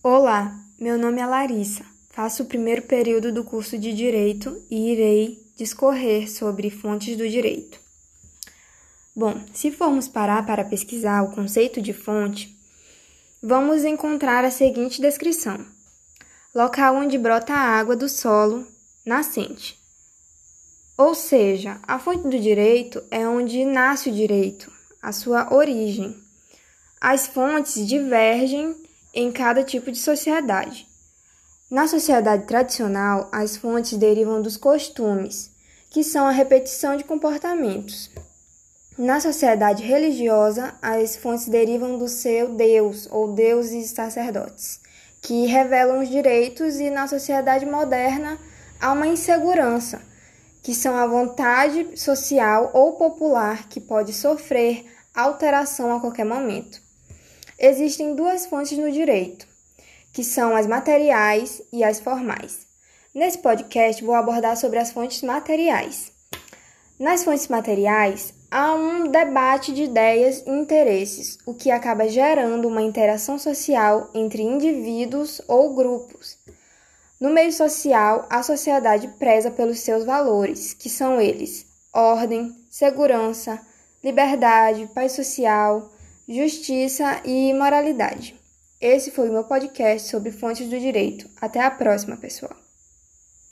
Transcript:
Olá, meu nome é Larissa. Faço o primeiro período do curso de Direito e irei discorrer sobre fontes do direito. Bom, se formos parar para pesquisar o conceito de fonte, vamos encontrar a seguinte descrição: local onde brota a água do solo nascente. Ou seja, a fonte do direito é onde nasce o direito, a sua origem. As fontes divergem em cada tipo de sociedade. Na sociedade tradicional, as fontes derivam dos costumes, que são a repetição de comportamentos. Na sociedade religiosa, as fontes derivam do seu Deus ou deuses sacerdotes, que revelam os direitos, e na sociedade moderna há uma insegurança, que são a vontade social ou popular que pode sofrer alteração a qualquer momento. Existem duas fontes no direito, que são as materiais e as formais. Nesse podcast, vou abordar sobre as fontes materiais. Nas fontes materiais, há um debate de ideias e interesses, o que acaba gerando uma interação social entre indivíduos ou grupos. No meio social, a sociedade preza pelos seus valores, que são eles: ordem, segurança, liberdade, paz social, justiça e moralidade. Esse foi o meu podcast sobre fontes do direito. Até a próxima, pessoal.